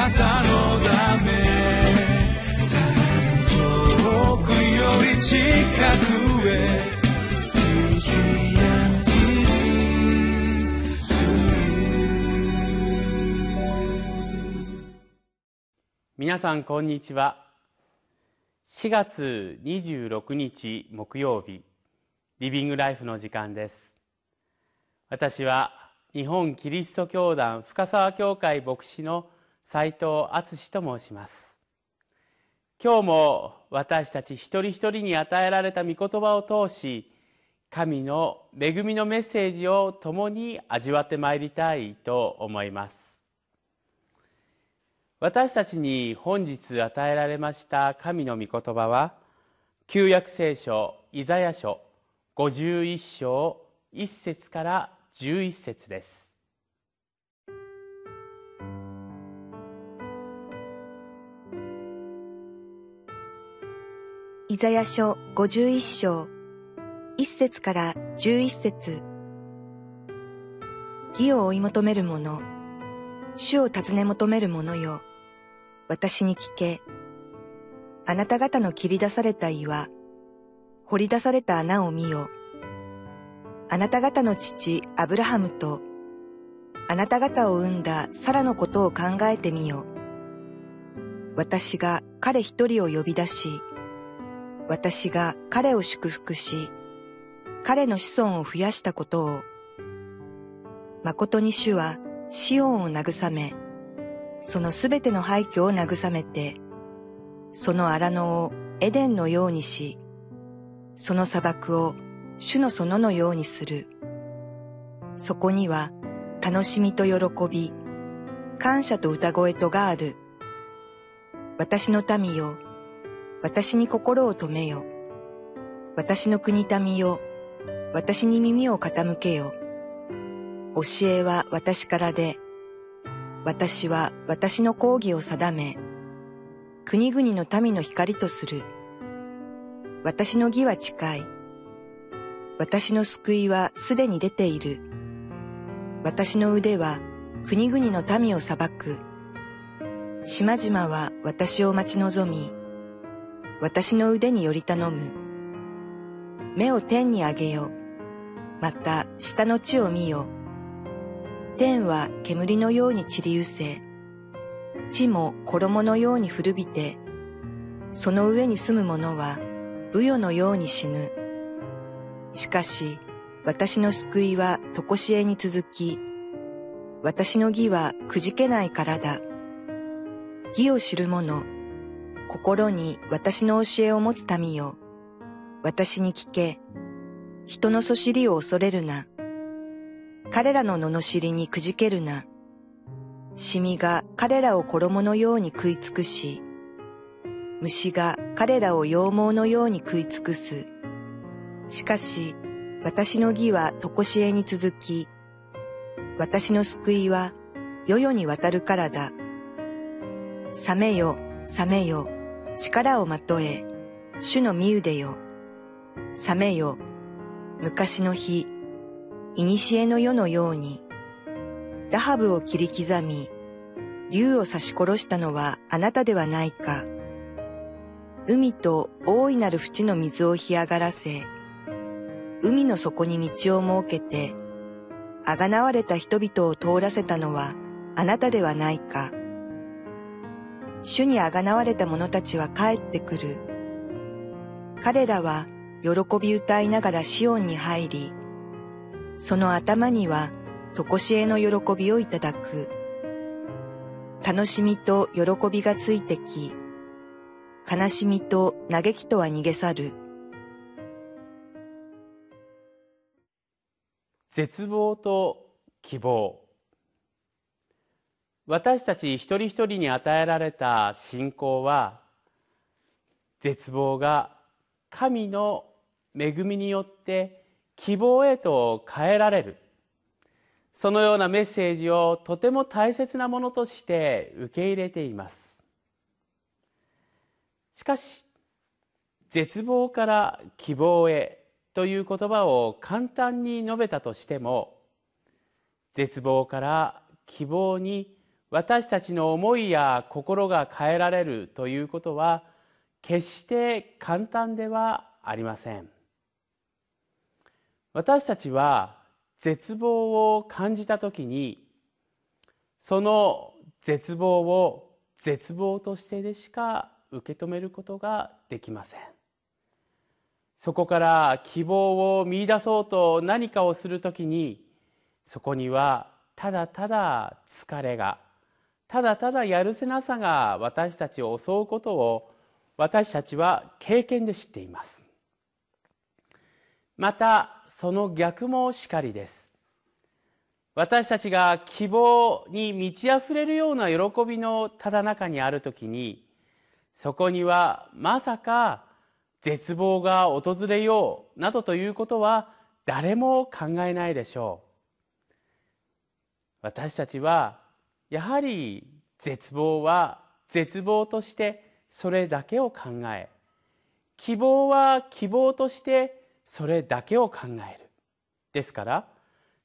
なたのため遠くより近くへ皆さんこんにちは。4月26日木曜日リビングライフの時間です。私は日本キリスト教団深沢教会牧師の斉藤敦と申します。今日も私たち一人一人に与えられた御言葉を通し神の恵みのメッセージを共に味わってまいりたいと思います。私たちに本日与えられました神の御言葉は旧約聖書イザヤ書51章1節から11節です。イザヤ書51章1節から11節義を追い求める者、主を尋ね求める者よ、私に聞け。あなた方の切り出された岩、掘り出された穴を見よ。あなた方の父アブラハムと、あなた方を産んだサラのことを考えてみよ。私が彼一人を呼び出し、私が彼を祝福し、彼の子孫を増やしたことを、誠に主はシオンを慰め、そのすべての廃墟を慰めて、その荒野をエデンのようにし、その砂漠を主の園のようにする。そこには楽しみと喜び、感謝と歌声とがある。私の民よ、私に心を止めよ。私の国民よ、私に耳を傾けよ。教えは私からで、私は私の講義を定め、国々の民の光とする。私の義は近い。私の救いはすでに出ている。私の腕は国々の民を裁く。島々は私を待ち望み、私の腕により頼む。目を天に上げよ。また下の地を見よ。天は煙のように散り失せ、地も衣のように古びて、その上に住む者は武与のように死ぬ。しかし、私の救いは常しえに続き、私の義はくじけないからだ。義を知る者、心に私の教えを持つ民よ。私に聞け。人のそしりを恐れるな。彼らの罵りにくじけるな。シミが彼らを衣のように食い尽くし、虫が彼らを羊毛のように食い尽くす。しかし、私の義は常しえに続き、私の救いは世々に渡るからだ。覚めよ、覚めよ、力をまとえ、主の身腕よ。覚めよ、昔の日、古の世のように、ラハブを切り刻み、竜を刺し殺したのはあなたではないか。海と大いなる淵の水を干上がらせ、海の底に道を設けて、あがなわれた人々を通らせたのはあなたではないか。主にあがなわれた者たちは帰ってくる。彼らは喜び歌いながらシオンに入り、その頭には常しえの喜びをいただく。楽しみと喜びがついてき、悲しみと嘆きとは逃げ去る。絶望と希望私たち一人一人に与えられた信仰は絶望が神の恵みによって希望へと変えられる。そのようなメッセージをとても大切なものとして受け入れています。しかし絶望から希望へという言葉を簡単に述べたとしても絶望から希望に私たちの思いや心が変えられるということは決して簡単ではありません。私たちは絶望を感じた時にその絶望を絶望としてでしか受け止めることができません。そこから希望を見出そうと何かをするときにそこにはただただ疲れがただただやるせなさが私たちを襲うことを私たちは経験で知っています。またその逆もしかりです。私たちが希望に満ち溢れるような喜びのただ中にあるときにそこにはまさか絶望が訪れようなどということは誰も考えないでしょう。私たちはやはり絶望は絶望としてそれだけを考え希望は希望としてそれだけを考える。ですから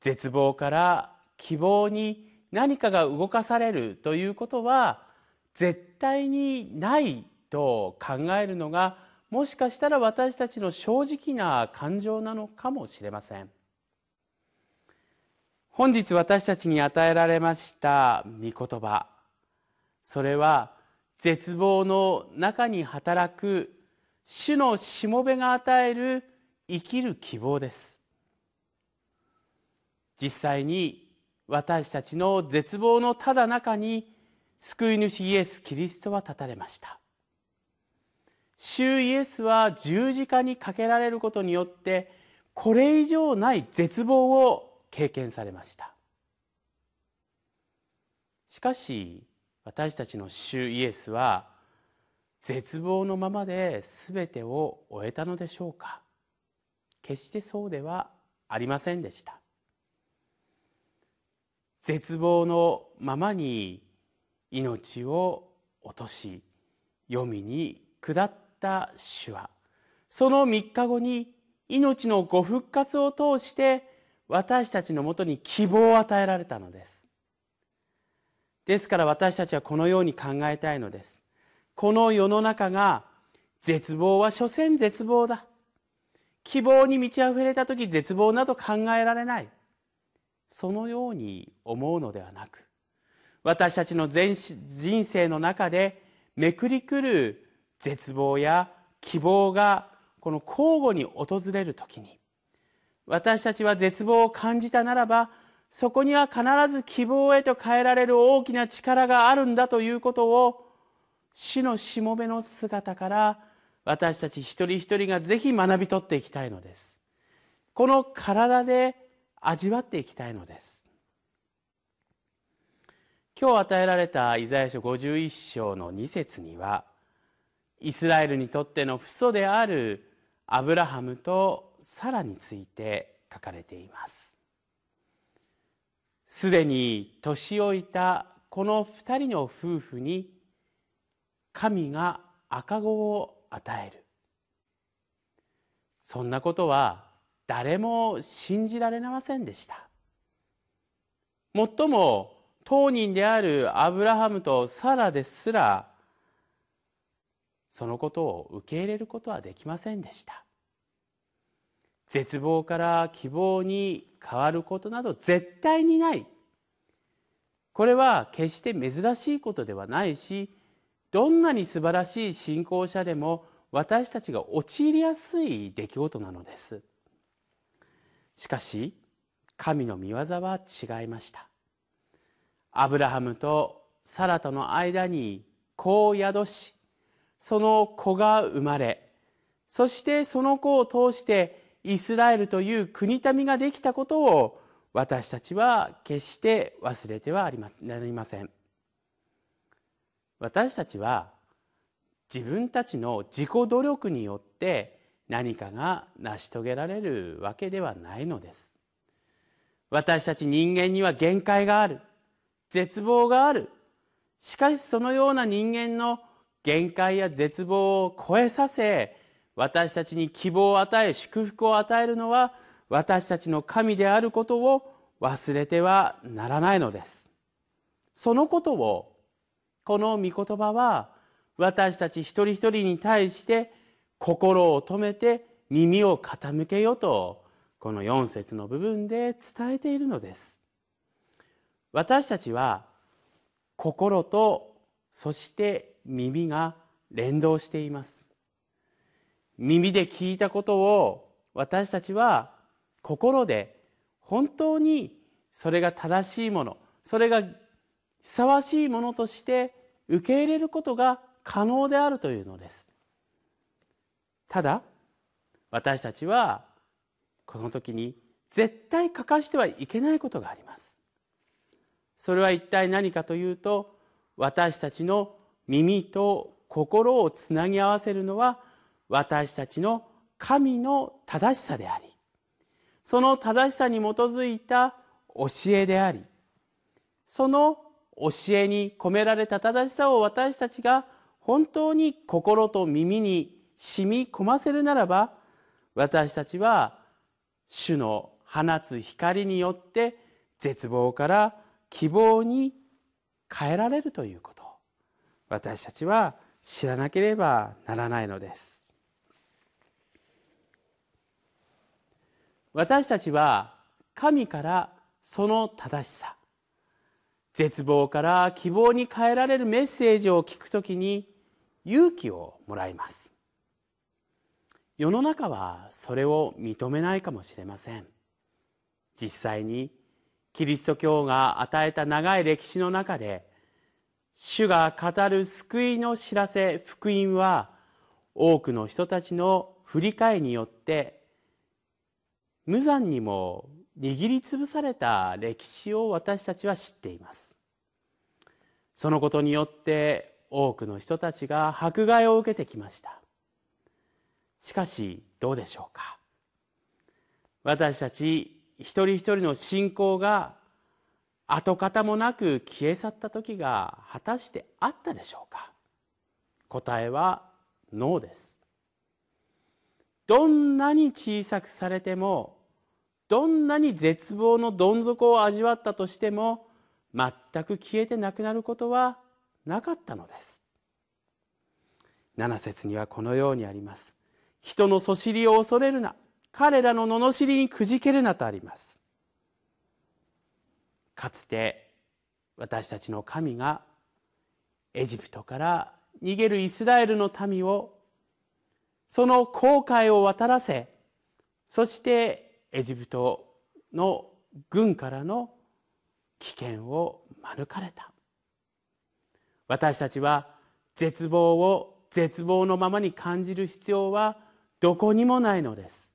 絶望から希望に何かが動かされるということは絶対にないと考えるのがもしかしたら私たちの正直な感情なのかもしれません。本日私たちに与えられました御言葉。それは絶望の中に働く主のしもべが与える生きる希望です。実際に私たちの絶望のただ中に救い主イエス・キリストは立たれました。主イエスは十字架にかけられることによってこれ以上ない絶望を経験されました。しかし私たちの主イエスは絶望のままで全てを終えたのでしょうか？決してそうではありませんでした。絶望のままに命を落とし黄泉に下った主はその3日後に命のご復活を通して私たちのもとに希望を与えられたのです。ですから私たちはこのように考えたいのです。この世の中が絶望は所詮絶望だ。希望に満ち溢れた時絶望など考えられない。そのように思うのではなく私たちの人生の中でめくりくる絶望や希望がこの交互に訪れる時に私たちは絶望を感じたならばそこには必ず希望へと変えられる大きな力があるんだということを死のしもべの姿から私たち一人一人がぜひ学び取っていきたいのです。この体で味わっていきたいのです今日与えられたイザヤ書51章の2節にはイスラエルにとっての父祖であるアブラハムとサラについて書かれています。すでに年老いたこの二人の夫婦に神が赤子を与える。そんなことは誰も信じられませんでした。もっとも当人であるアブラハムとサラですらそのことを受け入れることはできませんでした。絶望から希望に変わることなど絶対にない。これは決して珍しいことではないしどんなに素晴らしい信仰者でも私たちが陥りやすい出来事なのです。しかし神の御業は違いました。アブラハムとサラとの間に子を宿しその子が生まれそしてその子を通してイスラエルという国民ができたことを私たちは決して忘れてはありますなりません。私たちは自分たちの自己努力によって何かが成し遂げられるわけではないのです。私たち人間には限界がある。絶望がある。しかしそのような人間の限界や絶望を超えさせ私たちに希望を与え祝福を与えるのは私たちの神であることを忘れてはならないのです。そのことをこの御言葉は私たち一人一人に対して心を止めて耳を傾けよとこの4節の部分で伝えているのです。私たちは心とそして耳が連動しています。耳で聞いたことを私たちは心で本当にそれが正しいものそれがふさわしいものとして受け入れることが可能であるというのです。ただ私たちはこの時に絶対欠かしてはいけないことがあります。それは一体何かというと私たちの耳と心をつなぎ合わせるのは私たちの神の正しさでありその正しさに基づいた教えでありその教えに込められた正しさを私たちが本当に心と耳に染み込ませるならば私たちは主の放つ光によって絶望から希望に変えられるということ。私たちは知らなければならないのです。私たちは神からその正しさ絶望から希望に変えられるメッセージを聞くときに勇気をもらいます。世の中はそれを認めないかもしれません。実際にキリスト教が与えた長い歴史の中で主が語る救いの知らせ福音は多くの人たちの振り替えによって無残にも握りつぶされた歴史を私たちは知っています。そのことによって多くの人たちが迫害を受けてきました。しかしどうでしょうか。私たち一人一人の信仰が跡形もなく消え去った時が果たしてあったでしょうか。答えはノーです。どんなに小さくされてもどんなに絶望のどん底を味わったとしても全く消えてなくなることはなかったのです。7節にはこのようにあります。人のそしりを恐れるな。彼らの罵りにくじけるなとあります。かつて私たちの神がエジプトから逃げるイスラエルの民をその航海を渡らせそしてエジプトの軍からの危険を免れた。私たちは絶望を絶望のままに感じる必要はどこにもないのです。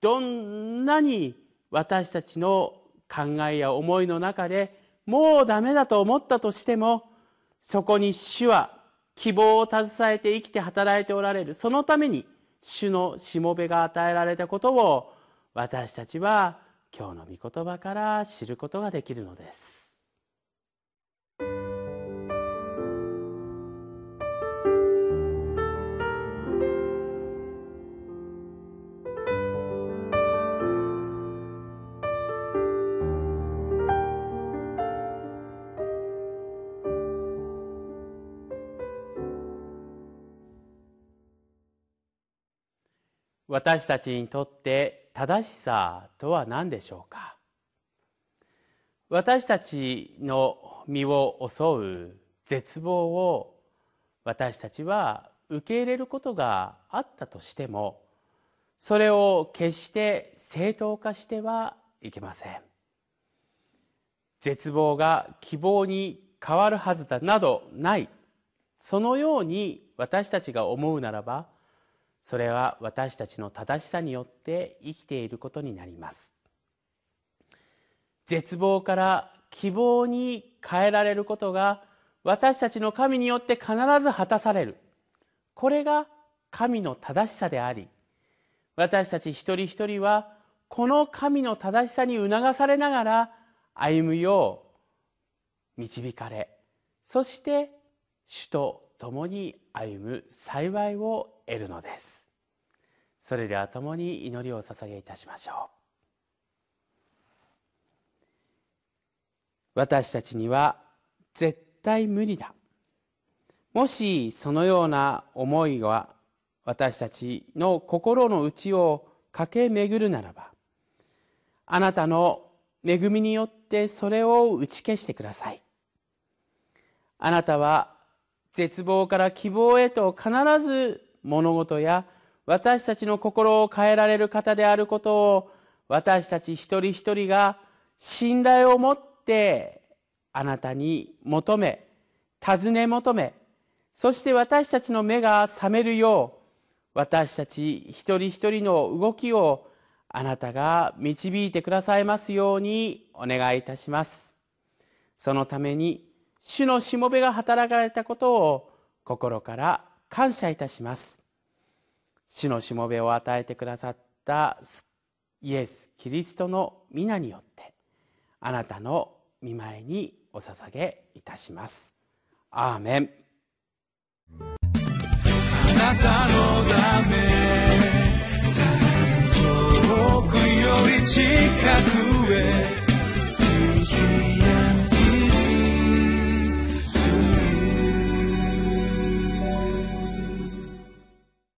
どんなに私たちの考えや思いの中でもうダメだと思ったとしてもそこに主は希望を携えて生きて働いておられる。そのために主のしもべが与えられたことを私たちは今日の御言葉から知ることができるのです。私たちにとって正しさとは何でしょうか？私たちの身を襲う絶望を私たちは受け入れることがあったとしてもそれを決して正当化してはいけません。絶望が希望に変わるはずだなどない。そのように私たちが思うならばそれは私たちの正しさによって生きていることになります。絶望から希望に変えられることが私たちの神によって必ず果たされる。これが神の正しさであり私たち一人一人はこの神の正しさに促されながら歩むよう導かれそして主と共に歩む幸いを得るのです。それでは共に祈りを捧げいたしましょう。私たちには絶対無理だ。もしそのような思いが私たちの心の内を駆け巡るならばあなたの恵みによってそれを打ち消してください。あなたは絶望から希望へと必ず物事や私たちの心を変えられる方であることを私たち一人一人が信頼を持ってあなたに求め尋ね求めそして私たちの目が覚めるよう私たち一人一人の動きをあなたが導いてくださいますようにお願いいたします。そのために主のしもべが働かれたことを心から感謝いたします。主のしもべを与えてくださったイエス・キリストの皆によってあなたの見舞いにお捧げいたします。アーメン。あなたのため遠くより近くへ